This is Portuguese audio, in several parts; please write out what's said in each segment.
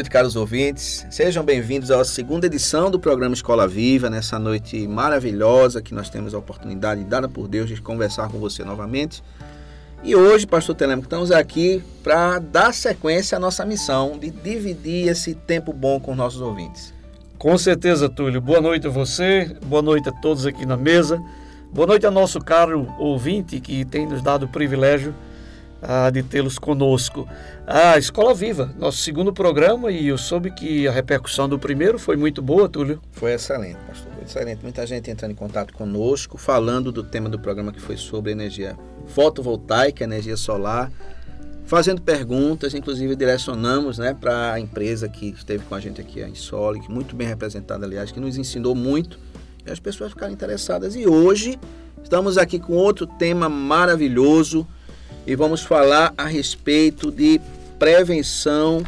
Noite, caros ouvintes. Sejam bem-vindos à segunda edição do programa Escola Viva, nessa noite maravilhosa que nós temos a oportunidade dada por Deus de conversar com você novamente. E hoje, Pastor Telemaco, estamos aqui para dar sequência à nossa missão de dividir esse tempo bom com os nossos ouvintes. Com certeza, Túlio. Boa noite a você, boa noite a todos aqui na mesa. Boa noite ao nosso caro ouvinte que tem nos dado o privilégio ah, de tê-los conosco. A Escola Viva, nosso segundo programa, e eu soube que a repercussão do primeiro foi muito boa, Túlio. Foi excelente, pastor. Foi excelente. Muita gente entrando em contato conosco, falando do tema do programa que foi sobre energia fotovoltaica, energia solar, fazendo perguntas, inclusive direcionamos né, para a empresa que esteve com a gente aqui, a Insole, muito bem representada, aliás, que nos ensinou muito e as pessoas ficaram interessadas. E hoje estamos aqui com outro tema maravilhoso e vamos falar a respeito de prevenção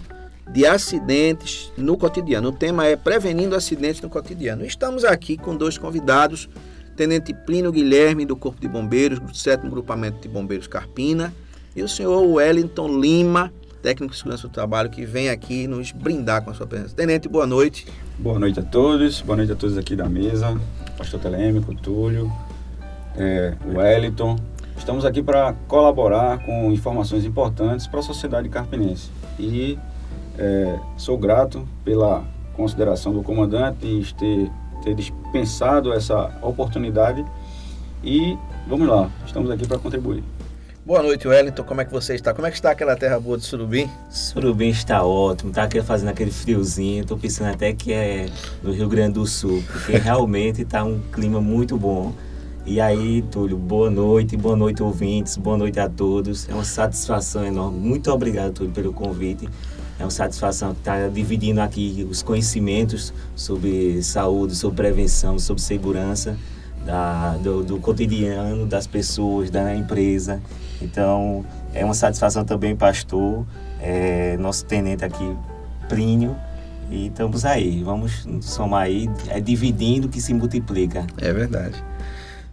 de acidentes no cotidiano. O tema é prevenindo acidentes no cotidiano. Estamos aqui com dois convidados, Tenente Plínio Guilherme do Corpo de Bombeiros, do 7 Grupamento de Bombeiros Carpina, e o senhor Wellington Lima, técnico de segurança do trabalho, que vem aqui nos brindar com a sua presença. Tenente, boa noite. Boa noite a todos, boa noite a todos aqui da mesa, Pastor Telêmico, Túlio, é, Wellington, Estamos aqui para colaborar com informações importantes para a sociedade carpinense. E é, sou grato pela consideração do comandante em ter, ter dispensado essa oportunidade. E vamos lá, estamos aqui para contribuir. Boa noite, Wellington. Como é que você está? Como é que está aquela terra boa de Surubim? Surubim está ótimo, está fazendo aquele friozinho. Estou pensando até que é no Rio Grande do Sul, porque realmente está um clima muito bom. E aí, Túlio, boa noite, boa noite, ouvintes, boa noite a todos. É uma satisfação enorme. Muito obrigado, Túlio, pelo convite. É uma satisfação estar dividindo aqui os conhecimentos sobre saúde, sobre prevenção, sobre segurança da, do, do cotidiano das pessoas, da empresa. Então, é uma satisfação também, pastor, é, nosso tenente aqui, Plínio. E estamos aí, vamos somar aí, é dividindo que se multiplica. É verdade.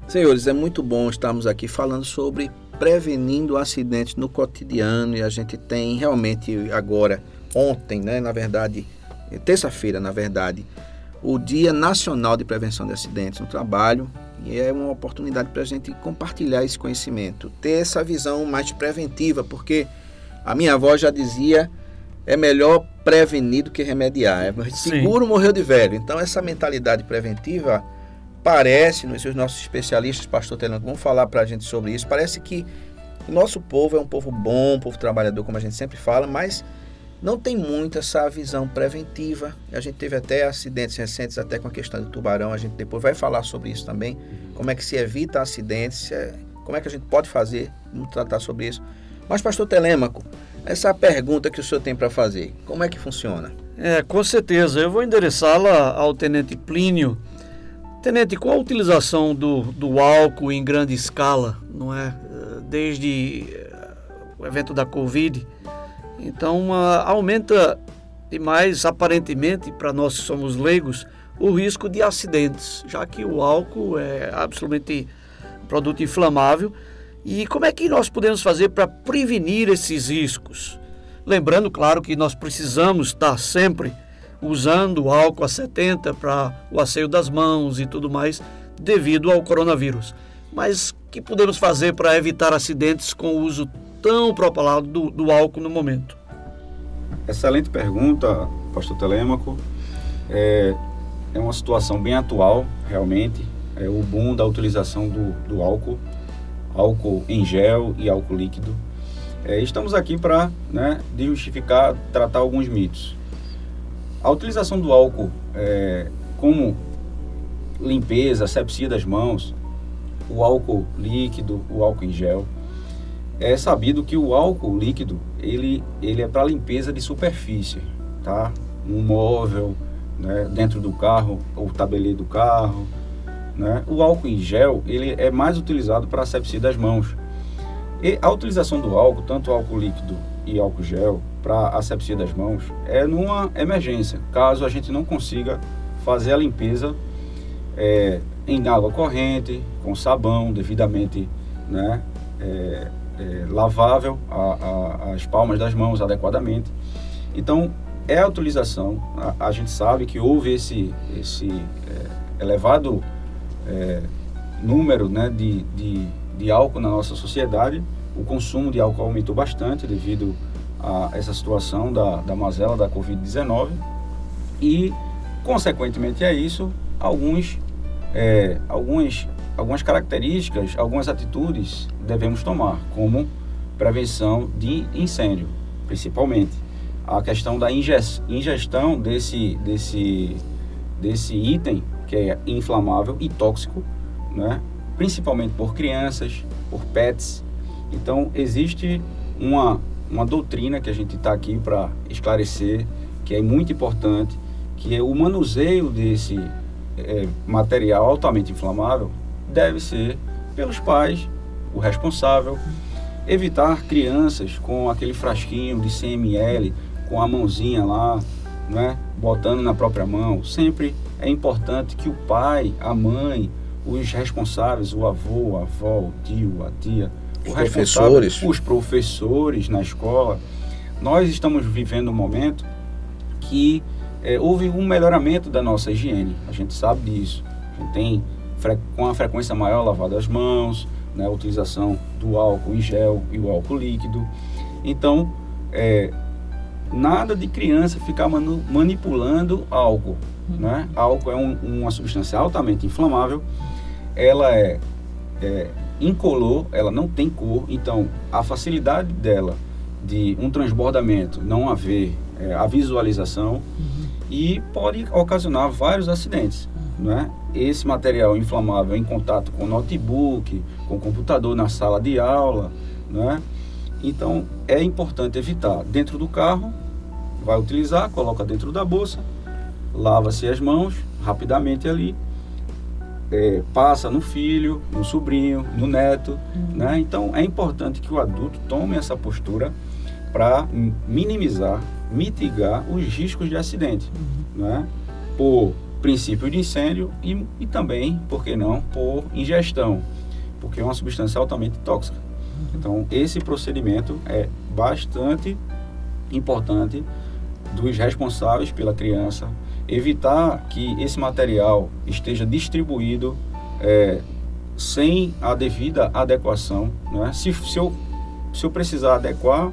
Senhores, é muito bom estarmos aqui falando sobre prevenindo acidentes no cotidiano e a gente tem realmente agora, ontem, né, na verdade, terça-feira, na verdade, o Dia Nacional de Prevenção de Acidentes no Trabalho e é uma oportunidade para a gente compartilhar esse conhecimento, ter essa visão mais preventiva, porque a minha avó já dizia é melhor prevenir do que remediar. É seguro morreu de velho. Então essa mentalidade preventiva parece, os nossos especialistas, pastor Telanco, vão falar para a gente sobre isso, parece que o nosso povo é um povo bom, um povo trabalhador, como a gente sempre fala, mas não tem muito essa visão preventiva. A gente teve até acidentes recentes, até com a questão do tubarão, a gente depois vai falar sobre isso também, como é que se evita acidentes, é, como é que a gente pode fazer, vamos tratar sobre isso. Mas, pastor Telêmaco, essa pergunta que o senhor tem para fazer, como é que funciona? É, com certeza. Eu vou endereçá-la ao tenente Plínio, Tenente, com a utilização do, do álcool em grande escala, não é? Desde eh, o evento da Covid, então aumenta demais, aparentemente, para nós que somos leigos, o risco de acidentes, já que o álcool é absolutamente produto inflamável. E como é que nós podemos fazer para prevenir esses riscos? Lembrando, claro, que nós precisamos estar sempre usando álcool a 70 para o asseio das mãos e tudo mais, devido ao coronavírus. Mas que podemos fazer para evitar acidentes com o uso tão propalado do, do álcool no momento? Excelente pergunta, pastor Telêmaco. É, é uma situação bem atual, realmente. É o boom da utilização do, do álcool, álcool em gel e álcool líquido. É, estamos aqui para né, tratar alguns mitos. A utilização do álcool é, como limpeza, asepsia das mãos, o álcool líquido, o álcool em gel, é sabido que o álcool líquido ele, ele é para limpeza de superfície, tá? Um móvel, né, dentro do carro, o tabelê do carro, né? O álcool em gel ele é mais utilizado para asepsia das mãos. E a utilização do álcool, tanto álcool líquido e álcool gel, para asepsia das mãos, é numa emergência, caso a gente não consiga fazer a limpeza é, em água corrente, com sabão devidamente né, é, é, lavável a, a, as palmas das mãos adequadamente. Então, é a utilização, a, a gente sabe que houve esse, esse é, elevado é, número né, de, de, de álcool na nossa sociedade, o consumo de álcool aumentou bastante devido a essa situação da, da mazela da Covid-19 e, consequentemente a isso, alguns, é, alguns, algumas características, algumas atitudes devemos tomar, como prevenção de incêndio, principalmente. A questão da ingestão desse, desse, desse item que é inflamável e tóxico, né? principalmente por crianças, por pets. Então, existe uma, uma doutrina que a gente está aqui para esclarecer, que é muito importante, que é o manuseio desse é, material altamente inflamável deve ser pelos pais, o responsável, evitar crianças com aquele frasquinho de 100 ml, com a mãozinha lá, né, botando na própria mão. Sempre é importante que o pai, a mãe, os responsáveis, o avô, a avó, o tio, a tia, os professores, os professores na escola, nós estamos vivendo um momento que é, houve um melhoramento da nossa higiene. A gente sabe disso. A gente tem com a frequência maior lavado as mãos, né, a utilização do álcool em gel e o álcool líquido. Então, é, nada de criança ficar manu, manipulando álcool. Né? Álcool é um, uma substância altamente inflamável, ela é, é incolor, ela não tem cor, então a facilidade dela de um transbordamento não haver é, a visualização uhum. e pode ocasionar vários acidentes. Uhum. Né? Esse material inflamável em contato com notebook, com computador na sala de aula, né? então é importante evitar. Dentro do carro, vai utilizar, coloca dentro da bolsa, lava-se as mãos rapidamente ali, é, passa no filho, no sobrinho, no neto, né? Então é importante que o adulto tome essa postura para minimizar, mitigar os riscos de acidente, uhum. né? Por princípio de incêndio e, e também, por que não, por ingestão, porque é uma substância altamente tóxica. Uhum. Então esse procedimento é bastante importante dos responsáveis pela criança, evitar que esse material esteja distribuído é, sem a devida adequação. Né? Se, se, eu, se eu precisar adequar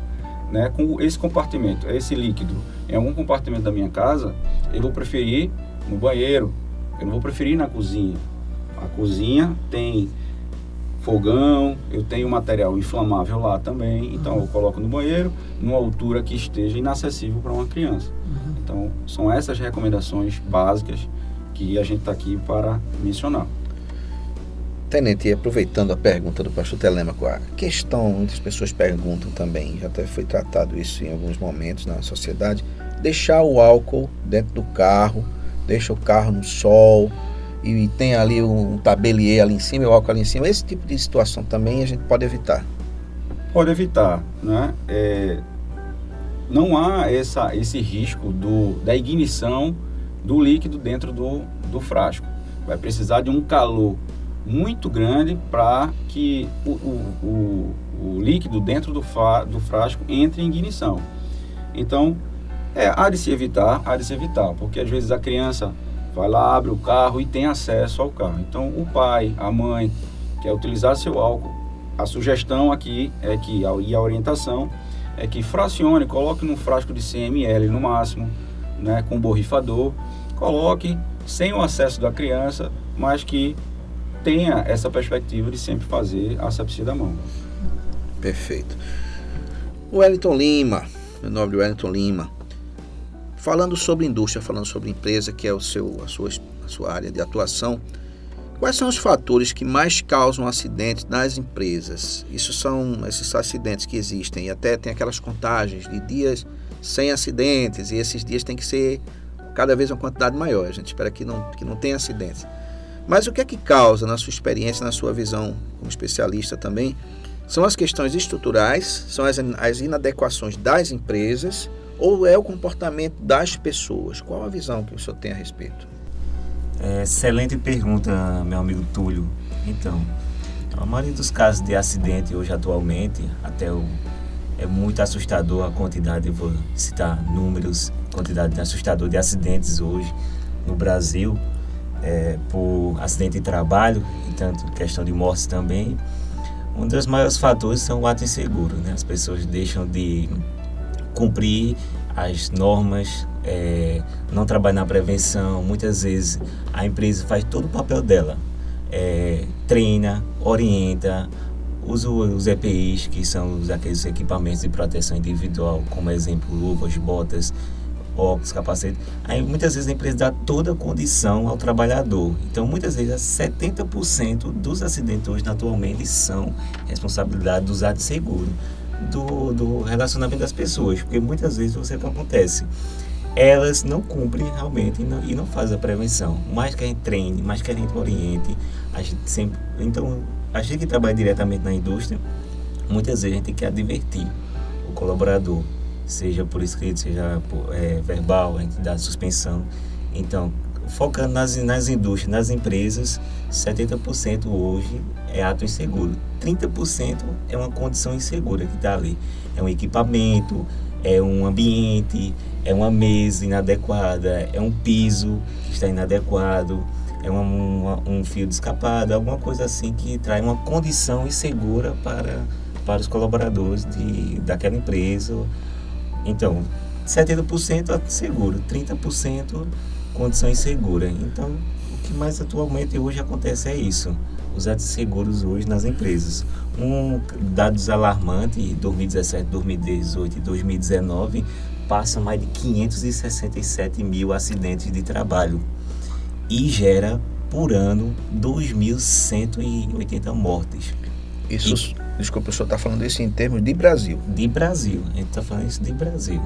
né, com esse compartimento, esse líquido, em algum compartimento da minha casa, eu vou preferir no banheiro, eu não vou preferir na cozinha. A cozinha tem fogão, eu tenho material inflamável lá também, então eu coloco no banheiro, numa altura que esteja inacessível para uma criança. Então, são essas recomendações básicas que a gente está aqui para mencionar. Tenente, aproveitando a pergunta do pastor Telemaco, a questão, muitas pessoas perguntam também, já até foi tratado isso em alguns momentos na sociedade, deixar o álcool dentro do carro, deixa o carro no sol, e tem ali um tabelier ali em cima o álcool ali em cima, esse tipo de situação também a gente pode evitar. Pode evitar, né? É, não há essa, esse risco do, da ignição do líquido dentro do, do frasco. Vai precisar de um calor muito grande para que o, o, o, o, líquido dentro do, fa, do frasco entre em ignição. Então, é, há de se evitar, há de se evitar, porque às vezes a criança vai lá, abre o carro e tem acesso ao carro. Então, o pai, a mãe, quer utilizar seu álcool, a sugestão aqui é que, e a orientação, é que fracione, coloque num frasco de 100 ml no máximo, né, com borrifador, coloque sem o acesso da criança, mas que tenha essa perspectiva de sempre fazer a asepsia da mão. Perfeito. Wellington Lima, meu nome é Wellington Lima falando sobre indústria, falando sobre empresa, que é o seu, a, sua, a sua área de atuação, quais são os fatores que mais causam acidentes nas empresas? Isso são esses acidentes que existem e até tem aquelas contagens de dias sem acidentes e esses dias tem que ser cada vez uma quantidade maior. A gente espera que não, que não tenha acidentes. Mas o que é que causa, na sua experiência, na sua visão como especialista também, são as questões estruturais, são as, as inadequações das empresas ou é o comportamento das pessoas? Qual a visão que o senhor tem a respeito? É, excelente pergunta, meu amigo Túlio. Então, a maioria dos casos de acidente hoje atualmente, até o, é muito assustador a quantidade, vou citar números, quantidade assustadora de acidentes hoje no Brasil, é, por acidente de trabalho, e tanto questão de mortes também. Um dos maiores fatores são o ato inseguro, né? As pessoas deixam de cumprir as normas, é, não trabalhar na prevenção. Muitas vezes a empresa faz todo o papel dela, é, treina, orienta, usa os EPIs, que são aqueles equipamentos de proteção individual, como exemplo, luvas, botas, óculos, capacete. Aí muitas vezes a empresa dá toda a condição ao trabalhador. Então muitas vezes 70% dos acidentes hoje atualmente são responsabilidade dos atos de seguro. Do, do relacionamento das pessoas, porque muitas vezes você que acontece, elas não cumprem realmente e não, e não fazem a prevenção. Mais que a gente treine, mais que a gente oriente, a gente sempre. Então, a gente que trabalha diretamente na indústria, muitas vezes a gente tem que advertir o colaborador seja por escrito, seja por, é, verbal, a entidade de suspensão. Então, focando nas, nas indústrias, nas empresas, 70% hoje é ato inseguro. 30% é uma condição insegura que está ali. É um equipamento, é um ambiente, é uma mesa inadequada, é um piso que está inadequado, é uma, uma, um fio de escapada, alguma coisa assim que traz uma condição insegura para, para os colaboradores de, daquela empresa então, 70% seguro, 30% condição insegura. Então, o que mais atualmente hoje acontece é isso. Os atos seguros hoje nas empresas. Um dados alarmantes, 2017, 2018 e 2019, passa mais de 567 mil acidentes de trabalho e gera por ano 2.180 mortes. Isso, e, desculpa, o senhor está falando isso em termos de Brasil. De Brasil, a gente está falando isso de Brasil.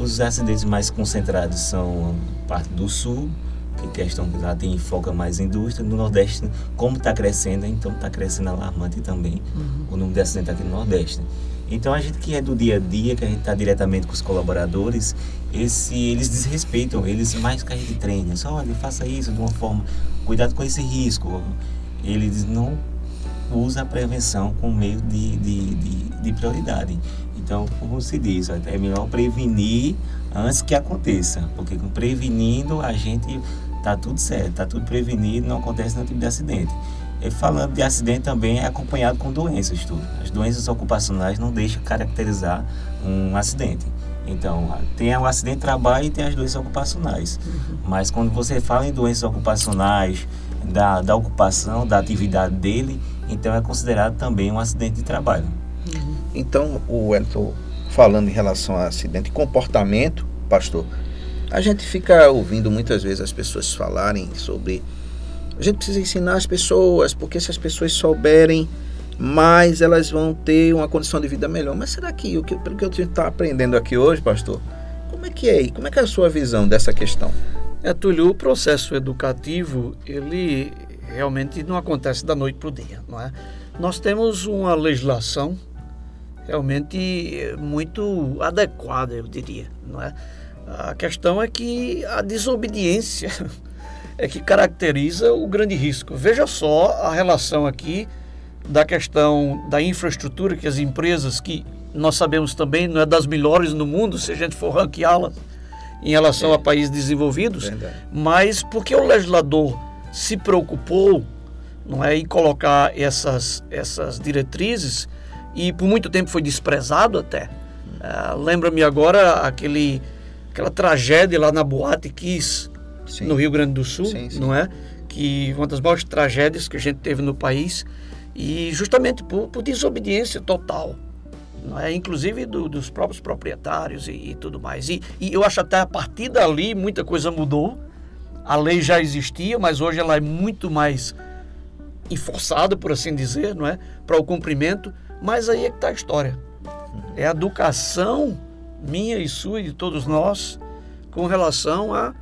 Os acidentes mais concentrados são parte do sul, que questão que lá tem foca mais indústria. No Nordeste, como está crescendo, então está crescendo alarmante também uhum. o número de acidentes aqui no Nordeste. Então a gente que é do dia a dia, que a gente está diretamente com os colaboradores, esse, eles desrespeitam, eles mais que a gente treina. Só olha, faça isso de uma forma, cuidado com esse risco. Eles não usa a prevenção como meio de, de, de, de prioridade. Então, como se diz, é melhor prevenir antes que aconteça, porque com prevenindo a gente tá tudo certo, tá tudo prevenido, não acontece nenhum tipo de acidente. E falando de acidente também é acompanhado com doenças, tudo. As doenças ocupacionais não deixam caracterizar um acidente. Então, tem o acidente de trabalho e tem as doenças ocupacionais. Uhum. Mas quando você fala em doenças ocupacionais, da, da ocupação, da atividade dele, então é considerado também um acidente de trabalho. Então, o Wellington, falando em relação a acidente de comportamento, pastor, a gente fica ouvindo muitas vezes as pessoas falarem sobre. A gente precisa ensinar as pessoas, porque se as pessoas souberem mais, elas vão ter uma condição de vida melhor. Mas será que, pelo que eu estou aprendendo aqui hoje, pastor, como é que é? Como é que é a sua visão dessa questão? É, Túlio, o processo educativo, ele realmente não acontece da noite para o dia, não é? Nós temos uma legislação realmente muito adequada, eu diria, não é? A questão é que a desobediência é que caracteriza o grande risco. Veja só a relação aqui da questão da infraestrutura que as empresas que nós sabemos também não é das melhores no mundo, se a gente for ranqueá-las, em relação é. a países desenvolvidos, Verdade. mas porque o legislador se preocupou não é, em colocar essas, essas diretrizes e por muito tempo foi desprezado até. Uh, Lembra-me agora aquele, aquela tragédia lá na Boate Kiss, sim. no Rio Grande do Sul, sim, sim. não é? Que uma das maiores tragédias que a gente teve no país e justamente por, por desobediência total não é? inclusive do, dos próprios proprietários e, e tudo mais. E, e, eu acho até a partir dali muita coisa mudou. A lei já existia, mas hoje ela é muito mais enforçada, por assim dizer, não é? para o cumprimento. Mas aí é que está a história. É a educação minha e sua e de todos nós com relação a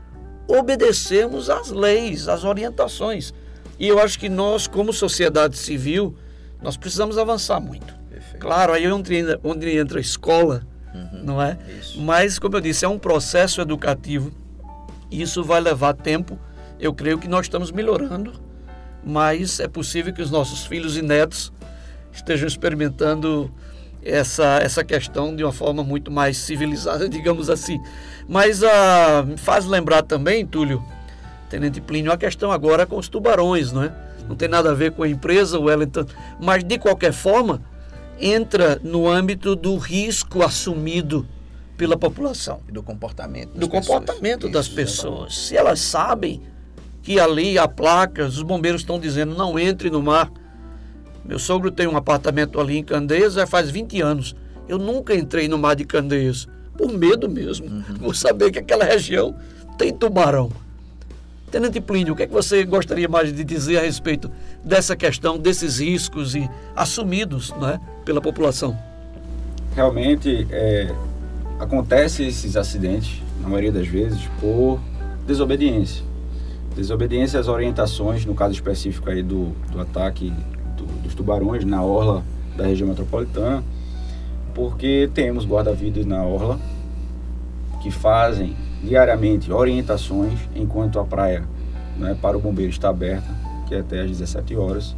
obedecermos às leis, às orientações. E eu acho que nós, como sociedade civil, nós precisamos avançar muito. Perfeito. Claro, aí é onde entra, onde entra a escola, uhum, não é? Isso. Mas, como eu disse, é um processo educativo. Isso vai levar tempo. Eu creio que nós estamos melhorando, mas é possível que os nossos filhos e netos estejam experimentando essa, essa questão de uma forma muito mais civilizada, digamos assim. Mas ah, faz lembrar também, Túlio, Tenente Plínio, a questão agora com os tubarões, não é? Não tem nada a ver com a empresa Wellington, mas de qualquer forma entra no âmbito do risco assumido pela população. E do comportamento. Do comportamento pessoas. das pessoas. Se elas sabem que ali a placa, os bombeiros estão dizendo não entre no mar. Meu sogro tem um apartamento ali em Candeias já faz 20 anos. Eu nunca entrei no mar de Candeias, por medo mesmo. Uhum. Por saber que aquela região tem tubarão. Tenente Plínio, o que, é que você gostaria mais de dizer a respeito dessa questão, desses riscos e assumidos né, pela população? Realmente, é, acontece esses acidentes, na maioria das vezes, por desobediência. Desobediência às orientações, no caso específico aí do, do ataque dos tubarões na orla da região metropolitana, porque temos guarda-vidas na orla que fazem diariamente orientações enquanto a praia né, para o bombeiro está aberta, que é até às 17 horas.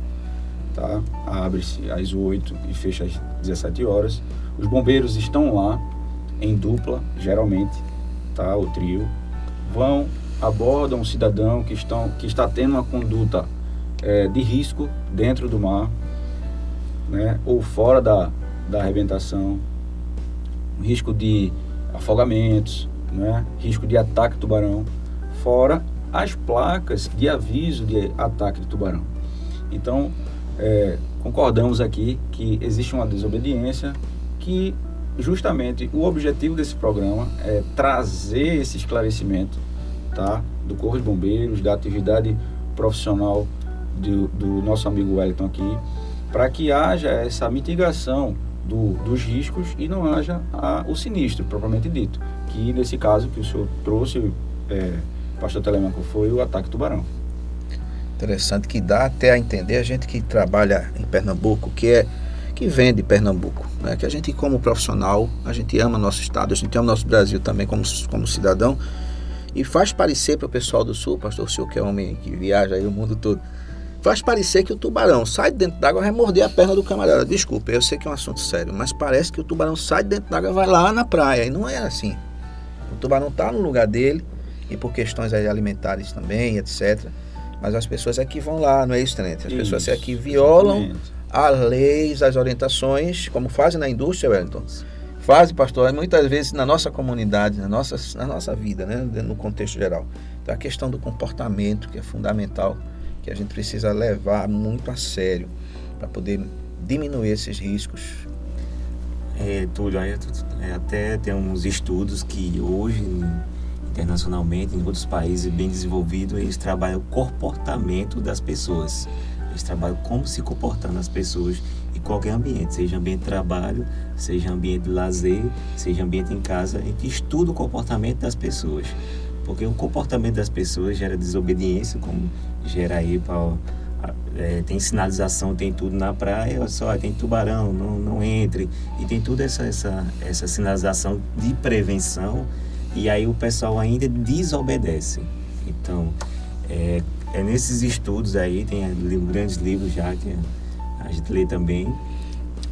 Tá? Abre-se às 8 e fecha às 17 horas. Os bombeiros estão lá em dupla, geralmente, tá? o trio. Vão, abordam um cidadão que, estão, que está tendo uma conduta é, de risco dentro do mar, né? ou fora da, da arrebentação, risco de afogamentos, né? risco de ataque de tubarão, fora as placas de aviso de ataque de tubarão. Então, é, concordamos aqui que existe uma desobediência que justamente o objetivo desse programa é trazer esse esclarecimento tá, do Corpo de Bombeiros, da atividade profissional do, do nosso amigo Wellington aqui, para que haja essa mitigação do, dos riscos e não haja a, o sinistro, propriamente dito que nesse caso que o senhor trouxe, é, pastor Telemaco, foi o ataque tubarão. Interessante que dá até a entender a gente que trabalha em Pernambuco, que é que vende Pernambuco, né? que a gente como profissional, a gente ama nosso estado, a gente ama nosso Brasil também como, como cidadão e faz parecer para o pessoal do sul, pastor, o senhor que é homem que viaja aí o mundo todo, faz parecer que o tubarão sai de dentro d'água e vai morder a perna do camarada. Desculpa, eu sei que é um assunto sério, mas parece que o tubarão sai de dentro d'água e vai lá na praia e não é assim. O tubarão está no lugar dele e por questões alimentares também, etc. Mas as pessoas é que vão lá, não é isso, Tenente? As isso, pessoas é que violam as leis, as orientações, como fazem na indústria, Wellington. Fazem, pastor, muitas vezes na nossa comunidade, na nossa, na nossa vida, né? no contexto geral. Então, a questão do comportamento, que é fundamental, que a gente precisa levar muito a sério para poder diminuir esses riscos é, Túlio, é, até tem uns estudos que hoje, internacionalmente, em outros países bem desenvolvidos, eles trabalham o comportamento das pessoas. Eles trabalham como se comportar nas pessoas em qualquer ambiente, seja ambiente de trabalho, seja ambiente de lazer, seja ambiente em casa, a gente estuda o comportamento das pessoas. Porque o comportamento das pessoas gera desobediência, como gera aí é, tem sinalização, tem tudo na praia, olha só, tem tubarão, não, não entre. E tem toda essa, essa, essa sinalização de prevenção e aí o pessoal ainda desobedece. Então, é, é nesses estudos aí, tem grandes livros já que a gente lê também,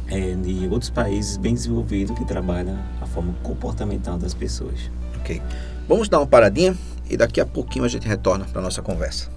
é, de outros países bem desenvolvidos que trabalham a forma comportamental das pessoas. Ok. Vamos dar uma paradinha e daqui a pouquinho a gente retorna para nossa conversa.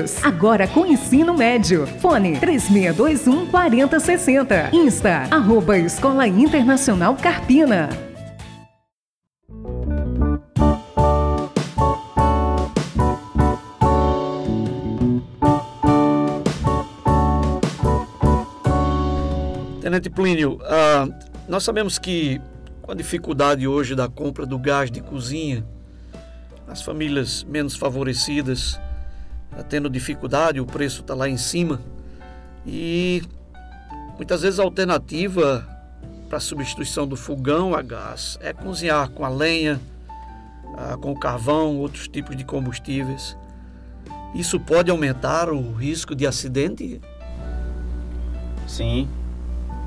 Agora com ensino médio. Fone 3621 4060. Insta, arroba Escola Internacional Carpina. Tenente Plínio, uh, nós sabemos que com a dificuldade hoje da compra do gás de cozinha, as famílias menos favorecidas Tá tendo dificuldade, o preço está lá em cima. E muitas vezes a alternativa para substituição do fogão a gás é cozinhar com a lenha, ah, com o carvão, outros tipos de combustíveis. Isso pode aumentar o risco de acidente? Sim.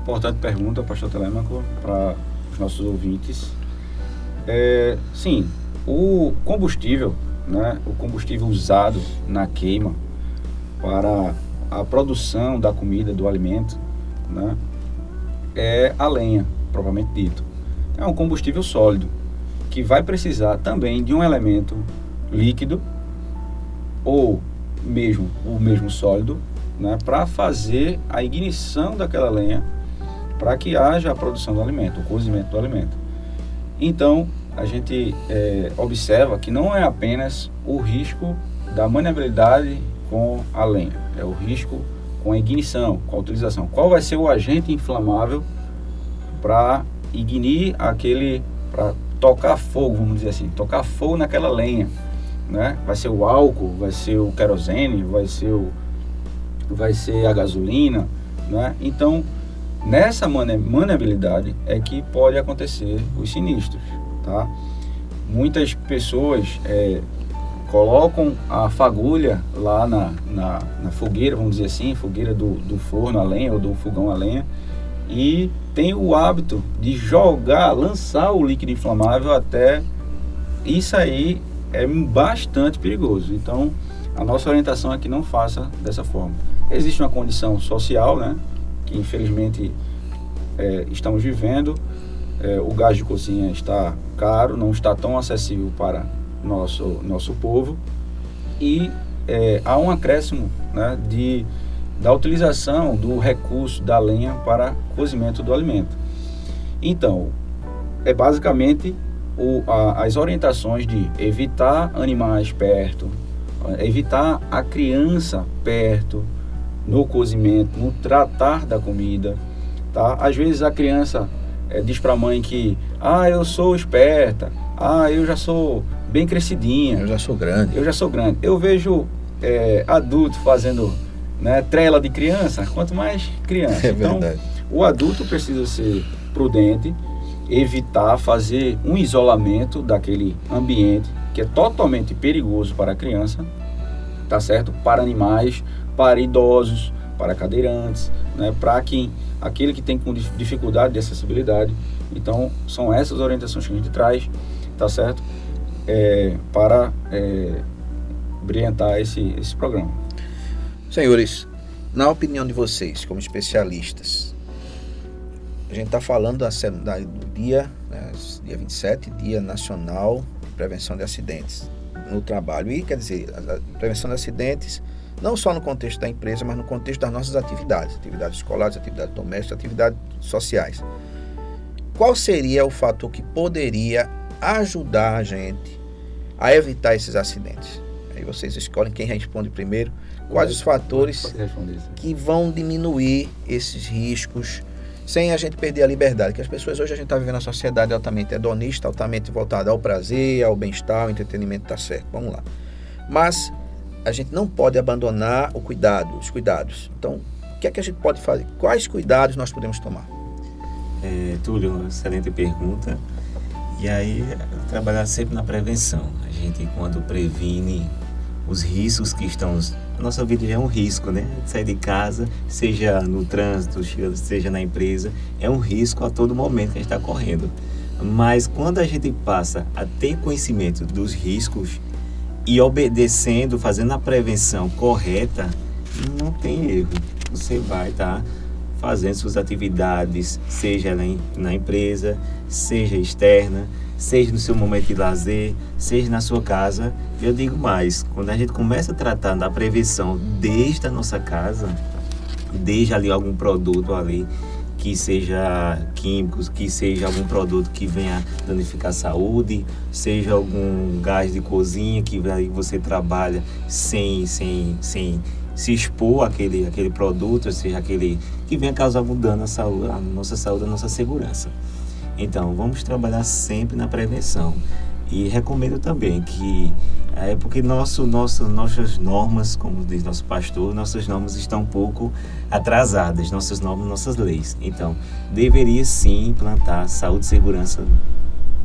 Importante pergunta, pastor Telêmaco, para os nossos ouvintes. É, sim, o combustível né, o combustível usado na queima para a produção da comida, do alimento, né, é a lenha, propriamente dito. É um combustível sólido que vai precisar também de um elemento líquido ou mesmo o mesmo sólido, né, para fazer a ignição daquela lenha, para que haja a produção do alimento, o cozimento do alimento. Então, a gente é, observa que não é apenas o risco da maniabilidade com a lenha, é o risco com a ignição, com a utilização. Qual vai ser o agente inflamável para ignir aquele, para tocar fogo, vamos dizer assim, tocar fogo naquela lenha, né? Vai ser o álcool, vai ser o querosene, vai ser o, vai ser a gasolina, né? Então nessa maniabilidade é que pode acontecer os sinistros tá? Muitas pessoas é, colocam a fagulha lá na, na, na, fogueira, vamos dizer assim, fogueira do, do forno a lenha ou do fogão a lenha, e tem o hábito de jogar, lançar o líquido inflamável até isso aí é bastante perigoso. Então, a nossa orientação é que não faça dessa forma. Existe uma condição social, né, que infelizmente é, estamos vivendo, é, o gás de cozinha está caro, não está tão acessível para nosso, nosso povo e é, há um acréscimo né, de, da utilização do recurso da lenha para cozimento do alimento. Então, é basicamente o, a, as orientações de evitar animais perto, evitar a criança perto no cozimento, no tratar da comida, tá? Às vezes a criança é, diz para a mãe que, ah, eu sou esperta, ah, eu já sou bem crescidinha, Eu já sou grande. eu já sou grande. Eu vejo é, adulto fazendo né, trela de criança, quanto mais criança. É então, verdade. o adulto precisa ser prudente, evitar fazer um isolamento daquele ambiente que é totalmente perigoso para a criança, tá certo? Para animais, para idosos, para cadeirantes, né? Para quem aquele que tem com dif- dificuldade de acessibilidade. Então, são essas orientações que a gente traz, tá certo? É, para é, brilhantar esse, esse programa. Senhores, na opinião de vocês, como especialistas, a gente está falando da, da- do dia, né, dia 27, Dia Nacional de Prevenção de Acidentes no Trabalho. E quer dizer, a, a prevenção de acidentes não só no contexto da empresa, mas no contexto das nossas atividades, atividades escolares, atividades domésticas, atividades sociais. Qual seria o fator que poderia ajudar a gente a evitar esses acidentes? Aí vocês escolhem quem responde primeiro. Quais os fatores que vão diminuir esses riscos sem a gente perder a liberdade. Que as pessoas hoje a gente está vivendo uma sociedade altamente hedonista, altamente voltada ao prazer, ao bem-estar, ao entretenimento, tá certo. Vamos lá. Mas a gente não pode abandonar o cuidado, os cuidados. Então, o que é que a gente pode fazer? Quais cuidados nós podemos tomar? É, Túlio, excelente pergunta. E aí, trabalhar sempre na prevenção. A gente, quando previne os riscos que estão. A nossa vida já é um risco, né? Sair de casa, seja no trânsito, seja na empresa, é um risco a todo momento que a gente está correndo. Mas quando a gente passa a ter conhecimento dos riscos e obedecendo, fazendo a prevenção correta, não tem erro. Você vai estar fazendo suas atividades, seja na empresa, seja externa, seja no seu momento de lazer, seja na sua casa. Eu digo mais, quando a gente começa a tratar da prevenção desde a nossa casa, desde ali algum produto ali que seja químicos, que seja algum produto que venha danificar a saúde, seja algum gás de cozinha que você trabalha sem, sem, sem se expor àquele, àquele produto, ou seja, aquele que venha causar algum dano à, saúde, à nossa saúde, à nossa segurança. Então, vamos trabalhar sempre na prevenção. E recomendo também que, é porque nosso, nosso, nossas normas, como diz nosso pastor, nossas normas estão um pouco atrasadas, nossas normas, nossas leis. Então, deveria sim implantar saúde e segurança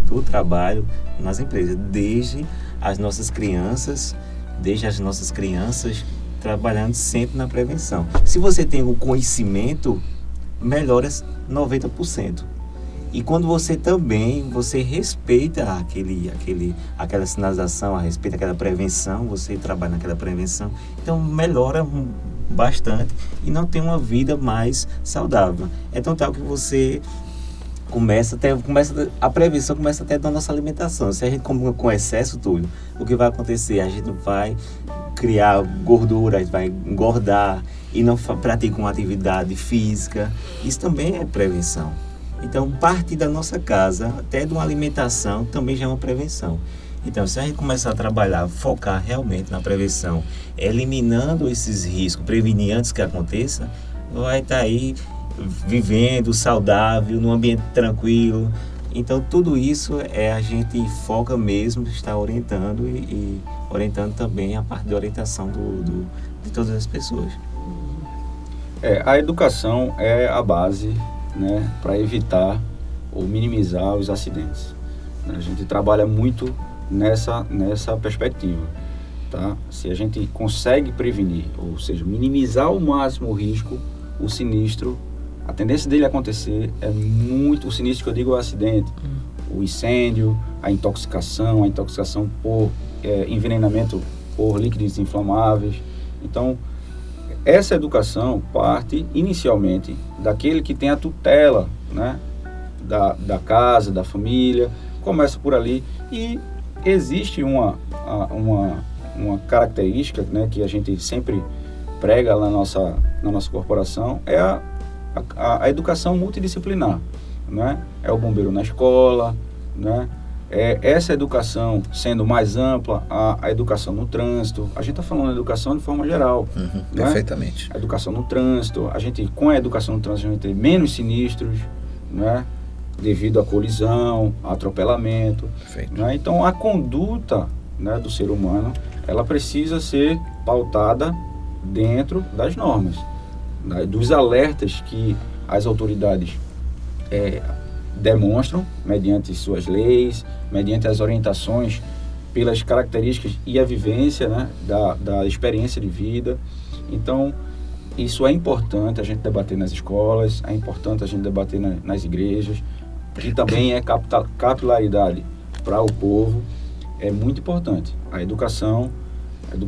do trabalho nas empresas, desde as nossas crianças, desde as nossas crianças trabalhando sempre na prevenção. Se você tem o conhecimento, melhora 90%. E quando você também, você respeita aquele, aquele, aquela sinalização, a respeito aquela prevenção, você trabalha naquela prevenção, então melhora bastante e não tem uma vida mais saudável. É tão tal que você começa até começa a prevenção começa até da nossa alimentação. Se a gente come com excesso tudo, o que vai acontecer? A gente vai criar gordura, vai engordar e não pratica uma atividade física. Isso também é prevenção. Então, parte da nossa casa, até de uma alimentação, também já é uma prevenção. Então, se a gente começar a trabalhar, focar realmente na prevenção, eliminando esses riscos, prevenir antes que aconteça, vai estar aí vivendo saudável, num ambiente tranquilo. Então, tudo isso é a gente foca mesmo, está orientando e, e orientando também a parte de orientação do, do- de todas as pessoas. É, a educação é a base né, para evitar ou minimizar os acidentes. A gente trabalha muito nessa, nessa perspectiva. Tá? Se a gente consegue prevenir, ou seja, minimizar ao máximo o risco, o sinistro, a tendência dele acontecer é muito. O sinistro que eu digo é o acidente, o incêndio, a intoxicação, a intoxicação por é, envenenamento por líquidos inflamáveis. Então, essa educação parte inicialmente daquele que tem a tutela né, da, da casa, da família, começa por ali e existe uma, uma, uma característica né, que a gente sempre prega na nossa, na nossa corporação, é a, a, a educação multidisciplinar. Né? É o bombeiro na escola, né? É, essa educação sendo mais ampla, a, a, educação no trânsito, a gente está falando de educação de forma geral. Uhum, né? Perfeitamente. A educação no trânsito, a gente, com a educação no trânsito, a gente tem menos sinistros, né? devido à colisão, atropelamento. Né? Então, a conduta né, do ser humano, ela precisa ser pautada dentro das normas, né? dos alertas que as autoridades é, demonstram, mediante suas leis, mediante as orientações, pelas características e a vivência né, da, da experiência de vida. Então, isso é importante a gente debater nas escolas, é importante a gente debater na, nas igrejas, que também é capilaridade para o povo, é muito importante. A educação,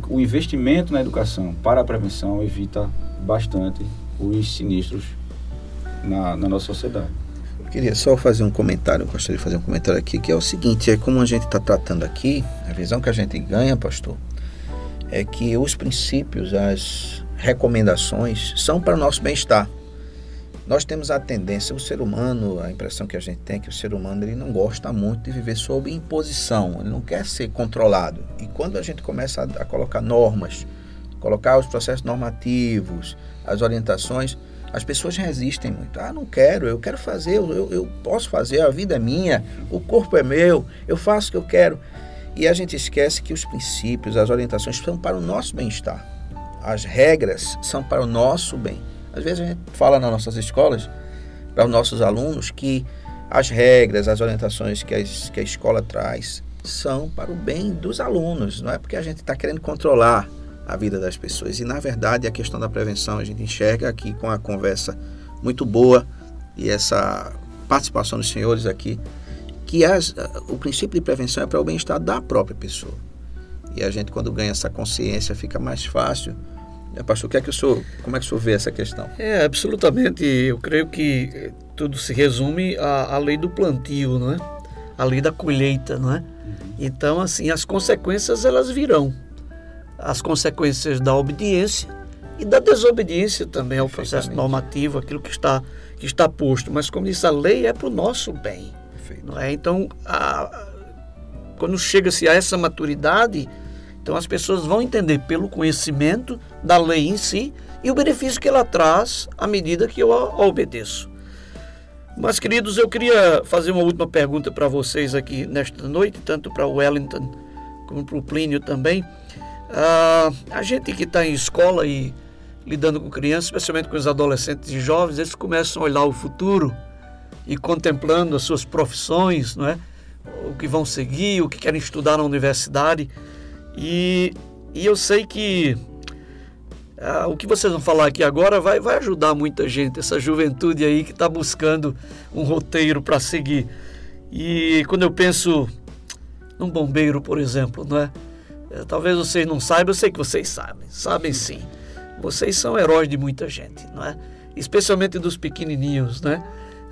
o investimento na educação para a prevenção evita bastante os sinistros na, na nossa sociedade. Queria só fazer um comentário, gostaria de fazer um comentário aqui, que é o seguinte, é como a gente está tratando aqui, a visão que a gente ganha, pastor, é que os princípios, as recomendações são para o nosso bem-estar. Nós temos a tendência, o ser humano, a impressão que a gente tem é que o ser humano ele não gosta muito de viver sob imposição, ele não quer ser controlado. E quando a gente começa a, a colocar normas, colocar os processos normativos, as orientações, as pessoas resistem muito. Ah, não quero, eu quero fazer, eu, eu posso fazer, a vida é minha, o corpo é meu, eu faço o que eu quero. E a gente esquece que os princípios, as orientações são para o nosso bem-estar. As regras são para o nosso bem. Às vezes a gente fala nas nossas escolas, para os nossos alunos, que as regras, as orientações que a, que a escola traz são para o bem dos alunos. Não é porque a gente está querendo controlar a vida das pessoas. E na verdade a questão da prevenção a gente enxerga aqui com a conversa muito boa e essa participação dos senhores aqui que as, o princípio de prevenção é para o bem-estar da própria pessoa. E a gente quando ganha essa consciência fica mais fácil. É, pastor, o que é que o senhor, como é que o senhor vê essa questão? É, absolutamente. Eu creio que tudo se resume à, à lei do plantio, não é? A lei da colheita, não é? Então, assim, as consequências elas virão as consequências da obediência e da desobediência também ao processo normativo, aquilo que está, que está posto. Mas, como disse, a lei é para o nosso bem. Não é? Então, a, quando chega-se a essa maturidade, então as pessoas vão entender pelo conhecimento da lei em si e o benefício que ela traz à medida que eu a, a obedeço. Mas, queridos, eu queria fazer uma última pergunta para vocês aqui nesta noite, tanto para o Wellington como para o Plínio também. Ah, a gente que está em escola e lidando com crianças, especialmente com os adolescentes e jovens, eles começam a olhar o futuro e contemplando as suas profissões, não é? o que vão seguir, o que querem estudar na universidade. E, e eu sei que ah, o que vocês vão falar aqui agora vai, vai ajudar muita gente, essa juventude aí que está buscando um roteiro para seguir. E quando eu penso num bombeiro, por exemplo, não é? É, talvez vocês não saibam, eu sei que vocês sabem. Sabem sim. Vocês são heróis de muita gente, não é? Especialmente dos pequenininhos, né?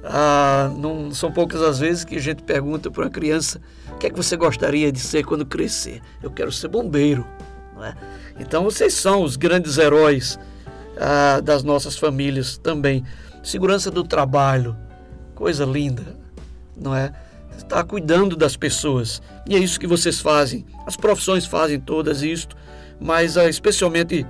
Ah, não são poucas as vezes que a gente pergunta para uma criança o que é que você gostaria de ser quando crescer. Eu quero ser bombeiro, não é? Então vocês são os grandes heróis ah, das nossas famílias também. Segurança do trabalho, coisa linda, não é? Está cuidando das pessoas. E é isso que vocês fazem. As profissões fazem todas isto, mas uh, especialmente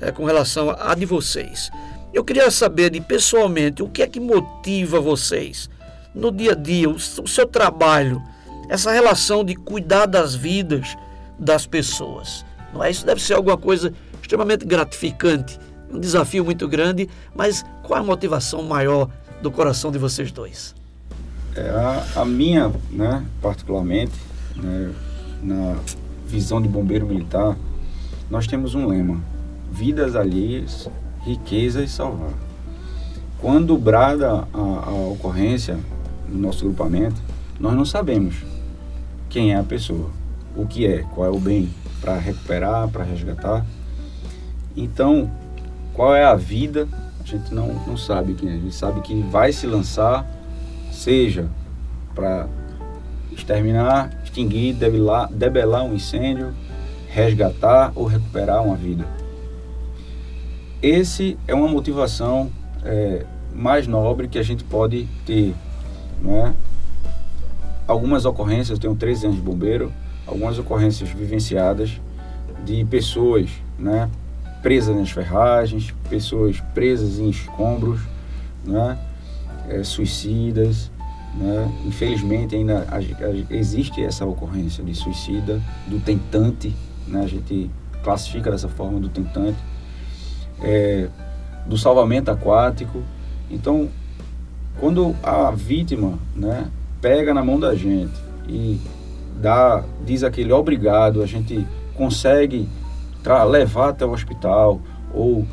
uh, com relação à de vocês. Eu queria saber de pessoalmente o que é que motiva vocês no dia a dia, o, o seu trabalho, essa relação de cuidar das vidas das pessoas. Não é? Isso deve ser alguma coisa extremamente gratificante, um desafio muito grande, mas qual a motivação maior do coração de vocês dois? É, a, a, minha, né, particularmente, né, na visão de bombeiro militar, nós temos um lema: vidas alheias, riqueza e salvar. Quando brada a, a ocorrência no nosso grupamento, nós não sabemos quem é a pessoa, o que é, qual é o bem para recuperar, para resgatar. Então, qual é a vida, a gente não, não sabe quem é. A gente sabe que vai se lançar seja para exterminar, extinguir, debelar, debelar um incêndio, resgatar ou recuperar uma vida. Esse é uma motivação é, mais nobre que a gente pode ter, não é? algumas ocorrências, eu tenho 13 anos de bombeiro, algumas ocorrências vivenciadas de pessoas, né, presas nas ferragens, pessoas presas em escombros, né, é, suicidas, né? Infelizmente ainda existe essa ocorrência de suicida do tentante, né? a gente classifica dessa forma do tentante, é, do salvamento aquático. Então, quando a vítima né, pega na mão da gente e dá, diz aquele obrigado, a gente consegue levar até o hospital ou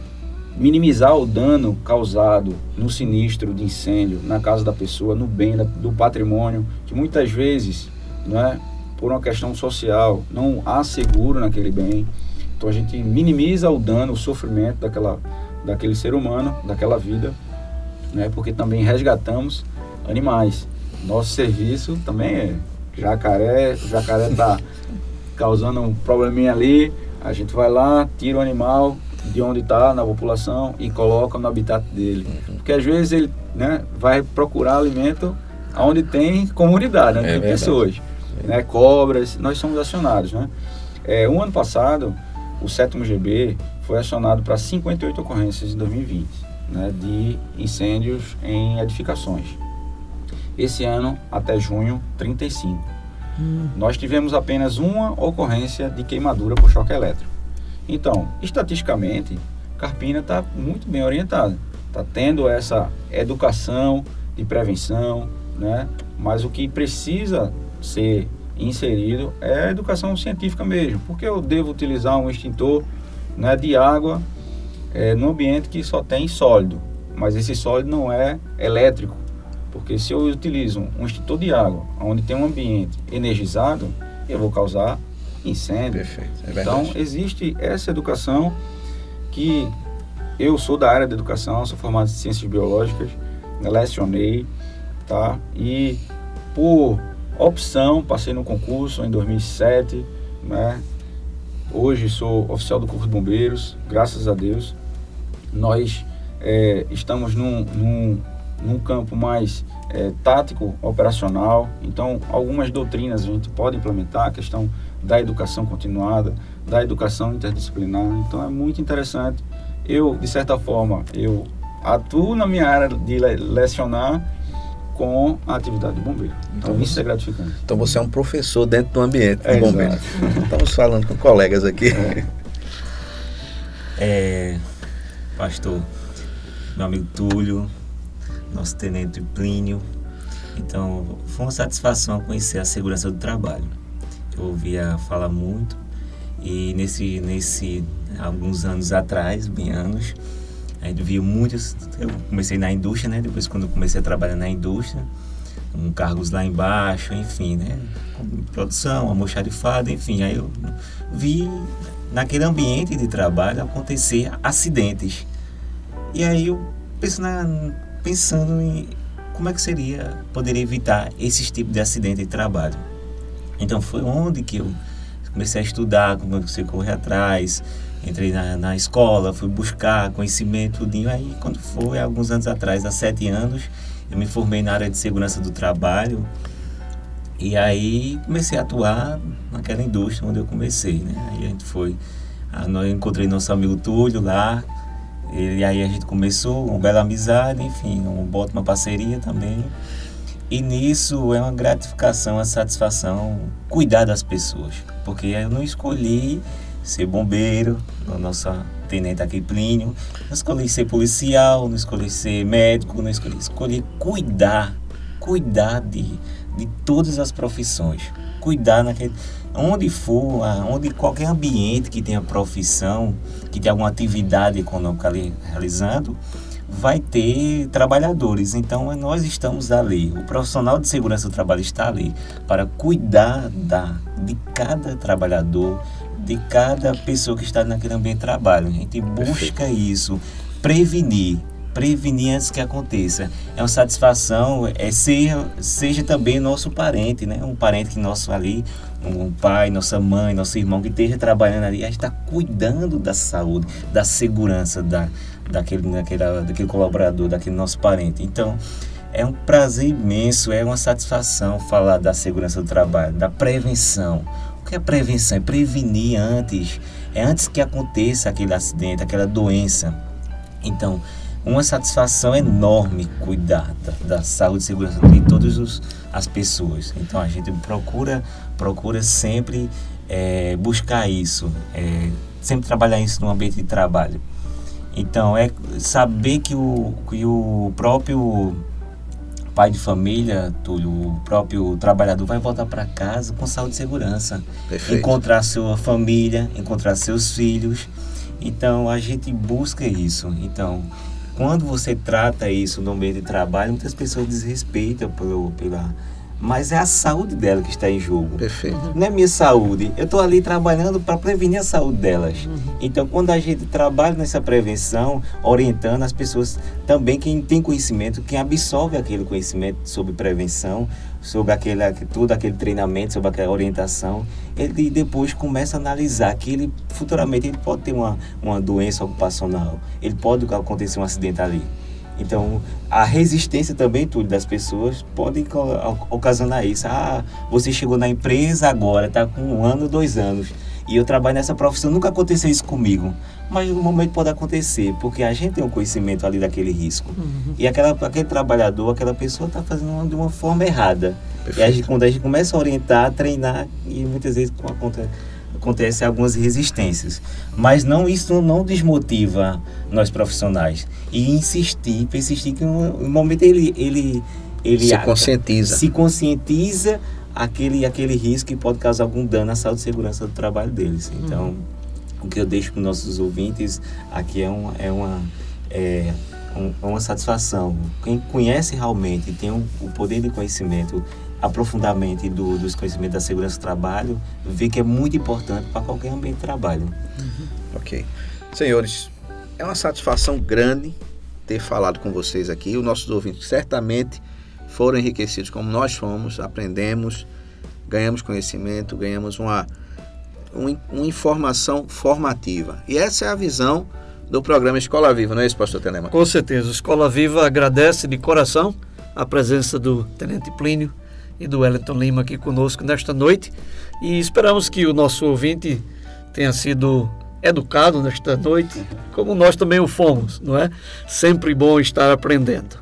minimizar o dano causado no sinistro de incêndio na casa da pessoa, no bem do patrimônio, que muitas vezes, não é, por uma questão social, não há seguro naquele bem. Então a gente minimiza o dano, o sofrimento daquela, daquele ser humano, daquela vida, né, porque também resgatamos animais. Nosso serviço também é jacaré, o jacaré está causando um probleminha ali, a gente vai lá, tira o animal, de onde está na população e coloca no habitat dele. Uhum. Porque às vezes ele né, vai procurar alimento onde tem comunidade, onde é tem verdade. pessoas, é. né, cobras, nós somos acionados. Né? É, um ano passado, o sétimo GB foi acionado para 58 ocorrências em 2020, né, de incêndios em edificações. Esse ano, até junho, 35. Hum. Nós tivemos apenas uma ocorrência de queimadura por choque elétrico. Então, estatisticamente, Carpina está muito bem orientada. Está tendo essa educação de prevenção, né? mas o que precisa ser inserido é a educação científica mesmo. Porque eu devo utilizar um extintor né, de água é, ambiente que só tem sólido, mas esse sólido não é elétrico. Porque se eu utilizo um extintor de água onde tem um ambiente energizado, eu vou causar incêndio. Perfeito. É então, existe essa educação que eu sou da área da educação, sou formado em ciências biológicas, lecionei, tá? E por opção, passei no concurso em 2007, né? Hoje sou oficial do Corpo de Bombeiros, graças a Deus. Nós é, estamos num, num, num, campo mais é, tático, operacional. Então, algumas doutrinas a gente pode implementar, a questão da educação continuada, da educação interdisciplinar. Então é muito interessante. Eu, de certa forma, eu atuo na minha área de lecionar com a atividade de bombeiro. Então, então isso é gratificante. Então você é um professor dentro do ambiente é, do bombeiro. Estamos falando com colegas aqui. É. é, pastor, meu amigo Túlio, nosso tenente Plínio. Então, foi uma satisfação conhecer a segurança do trabalho ouvia falar muito e nesse nesse alguns anos atrás, bem anos, a gente viu muitos. Eu comecei na indústria, né? Depois quando comecei a trabalhar na indústria, com cargos lá embaixo, enfim, né? Produção, almoxarifado, enfim. Aí eu vi naquele ambiente de trabalho acontecer acidentes. E aí eu pensando, pensando em como é que seria, poderia evitar esses tipos de acidente de trabalho. Então foi onde que eu comecei a estudar, comecei a correr atrás, entrei na, na escola, fui buscar conhecimento, tudinho. Aí quando foi, alguns anos atrás, há sete anos, eu me formei na área de segurança do trabalho. E aí comecei a atuar naquela indústria onde eu comecei, né? Aí a gente foi, eu encontrei nosso amigo Túlio lá, e aí a gente começou uma bela amizade, enfim, um, uma parceria também. E nisso é uma gratificação, uma satisfação cuidar das pessoas. Porque eu não escolhi ser bombeiro, a nossa tenente aqui Plínio, não escolhi ser policial, não escolhi ser médico, não escolhi, escolhi cuidar, cuidar de, de todas as profissões. Cuidar naquele. Onde for, onde qualquer ambiente que tenha profissão, que tenha alguma atividade econômica ali realizando, vai ter trabalhadores. Então nós estamos ali. O profissional de segurança do trabalho está ali para cuidar da, de cada trabalhador, de cada pessoa que está naquele ambiente de trabalho. A gente busca isso, prevenir, prevenir antes que aconteça. É uma satisfação, é ser, seja também nosso parente, né? Um parente que nosso ali, um pai, nossa mãe, nosso irmão que esteja trabalhando ali, a gente está cuidando da saúde, da segurança da daquele, daquele, daquele colaborador, daquele nosso parente. Então, É um prazer imenso, é uma satisfação falar da segurança do trabalho, da prevenção. O que é prevenção? É prevenir antes, é antes que aconteça aquele acidente, aquela doença. Então, uma satisfação enorme cuidar da, da saúde e segurança de todas as pessoas. Então, a gente procura, procura sempre é, buscar isso, é, sempre trabalhar isso no ambiente de trabalho. Então, é saber que o, que o próprio pai de família, Túlio, o próprio trabalhador vai voltar para casa com saúde e segurança. Perfeito. Encontrar sua família, encontrar seus filhos. Então a gente busca isso. Então, quando você trata isso no meio de trabalho, muitas pessoas desrespeitam pelo, pela mas é a saúde dela que está em jogo. Perfeito. Não é minha saúde. Eu estou ali trabalhando para prevenir a saúde delas. Uhum. Então, quando a gente trabalha nessa prevenção, orientando as pessoas também, quem tem conhecimento, quem absorve aquele conhecimento sobre prevenção, sobre aquele, todo aquele treinamento, sobre aquela orientação, ele depois começa a analisar que ele futuramente ele pode ter uma, uma doença ocupacional, ele pode acontecer um acidente ali. Então, a resistência também, tudo das pessoas, pode ocasionar isso. Ah, você chegou na empresa agora, está com um ano, dois anos, e eu trabalho nessa profissão, nunca aconteceu isso comigo. Mas no momento pode acontecer, porque a gente tem um conhecimento ali daquele risco. Uhum. E aquela, aquele trabalhador, aquela pessoa está fazendo de uma forma errada. Perfeito. E a gente, quando a gente começa a orientar, a treinar, e muitas vezes acontece acontece algumas resistências. Mas não isso não desmotiva nós profissionais. E insistir, persistir que no momento ele ele ele se conscientiza. Se conscientiza aquele aquele risco que pode causar algum dano à saúde e segurança do trabalho deles. Então, uhum. o que eu deixo para os nossos ouvintes aqui é uma é uma é, uma satisfação. Quem conhece realmente, tem o poder de conhecimento, aprofundamento do, dos conhecimentos da segurança do trabalho, vê que é muito importante para qualquer ambiente de trabalho. Uhum. Ok. Senhores, é uma satisfação grande ter falado com vocês aqui. Os nossos ouvintes certamente foram enriquecidos como nós fomos, aprendemos, ganhamos conhecimento, ganhamos uma, uma, uma informação formativa. E essa é a visão do programa Escola Viva, não é isso, pastor Telema? Com certeza. Escola Viva agradece de coração a presença do Tenente Plínio e do Wellington Lima aqui conosco nesta noite e esperamos que o nosso ouvinte tenha sido educado nesta noite, como nós também o fomos, não é? Sempre bom estar aprendendo.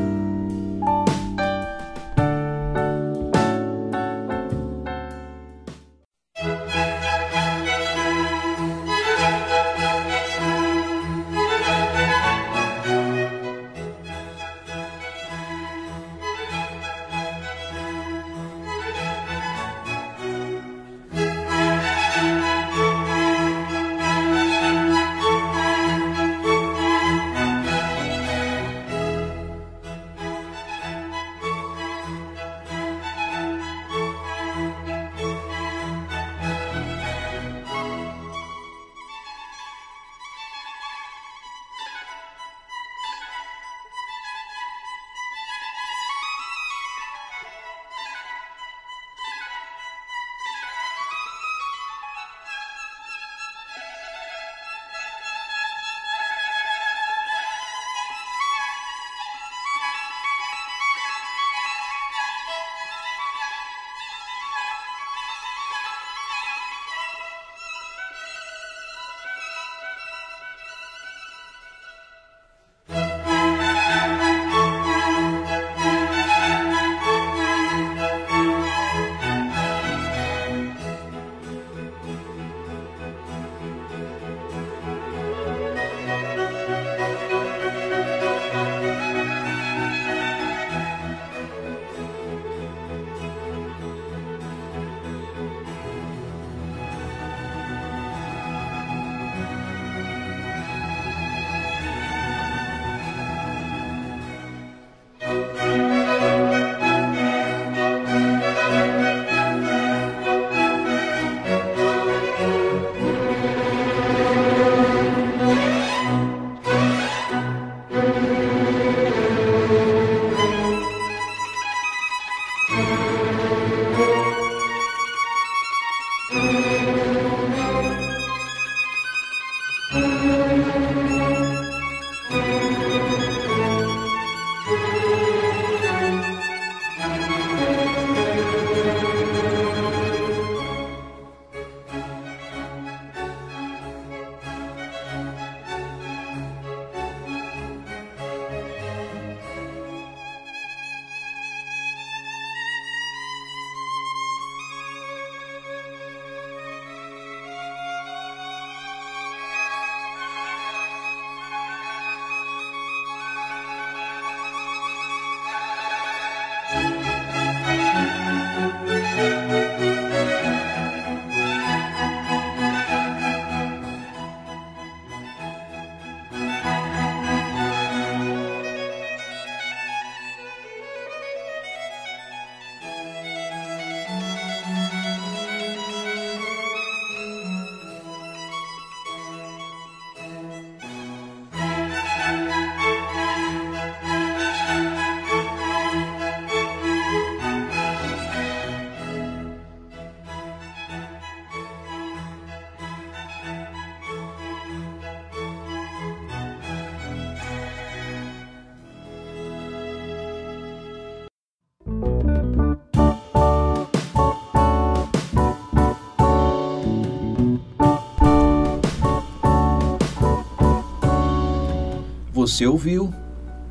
Você ouviu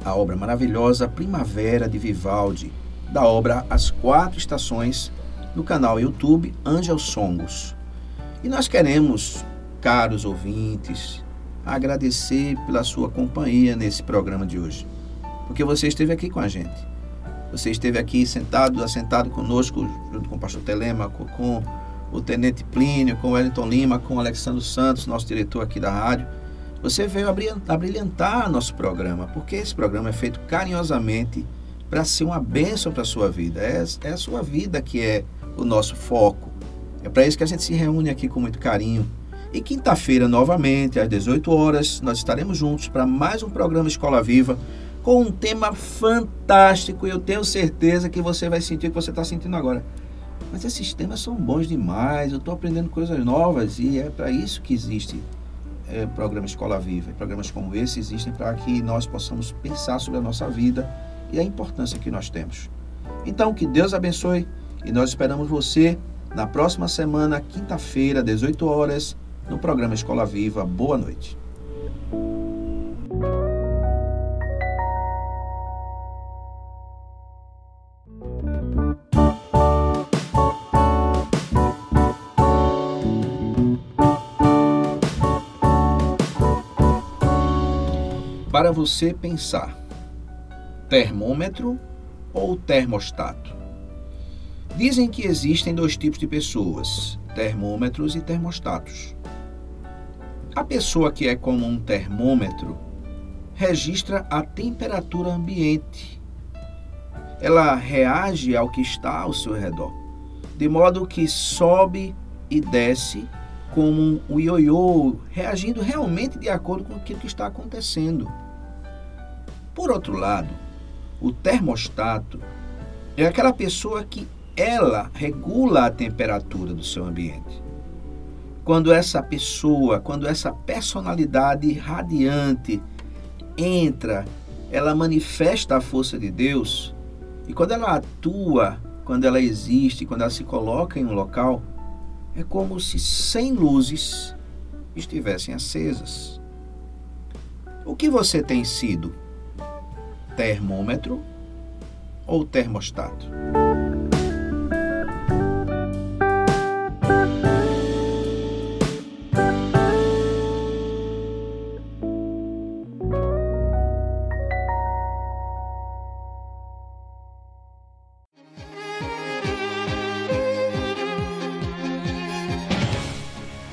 a obra maravilhosa Primavera de Vivaldi, da obra As Quatro Estações, no canal YouTube Angel Songos. E nós queremos, caros ouvintes, agradecer pela sua companhia nesse programa de hoje, porque você esteve aqui com a gente. Você esteve aqui sentado, assentado conosco, junto com o pastor Telemaco, com o Tenente Plínio, com o Wellington Lima, com o Alexandre Santos, nosso diretor aqui da rádio. Você veio abrilhantar nosso programa, porque esse programa é feito carinhosamente para ser uma bênção para a sua vida. É, é a sua vida que é o nosso foco. É para isso que a gente se reúne aqui com muito carinho. E quinta-feira, novamente, às 18 horas, nós estaremos juntos para mais um programa Escola Viva com um tema fantástico. E eu tenho certeza que você vai sentir o que você está sentindo agora. Mas esses temas são bons demais, eu estou aprendendo coisas novas e é para isso que existe é, programa Escola Viva. Programas como esse existem para que nós possamos pensar sobre a nossa vida e a importância que nós temos. Então, que Deus abençoe e nós esperamos você na próxima semana, quinta-feira, 18 horas, no programa Escola Viva. Boa noite. Para você pensar, termômetro ou termostato? Dizem que existem dois tipos de pessoas, termômetros e termostatos. A pessoa que é como um termômetro registra a temperatura ambiente. Ela reage ao que está ao seu redor, de modo que sobe e desce como um ioiô, reagindo realmente de acordo com aquilo que está acontecendo. Por outro lado, o termostato é aquela pessoa que ela regula a temperatura do seu ambiente. Quando essa pessoa, quando essa personalidade radiante entra, ela manifesta a força de Deus, e quando ela atua, quando ela existe, quando ela se coloca em um local, é como se cem luzes estivessem acesas. O que você tem sido? Termômetro ou termostato?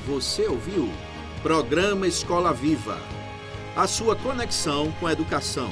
Você ouviu? Programa Escola Viva. A sua conexão com a educação.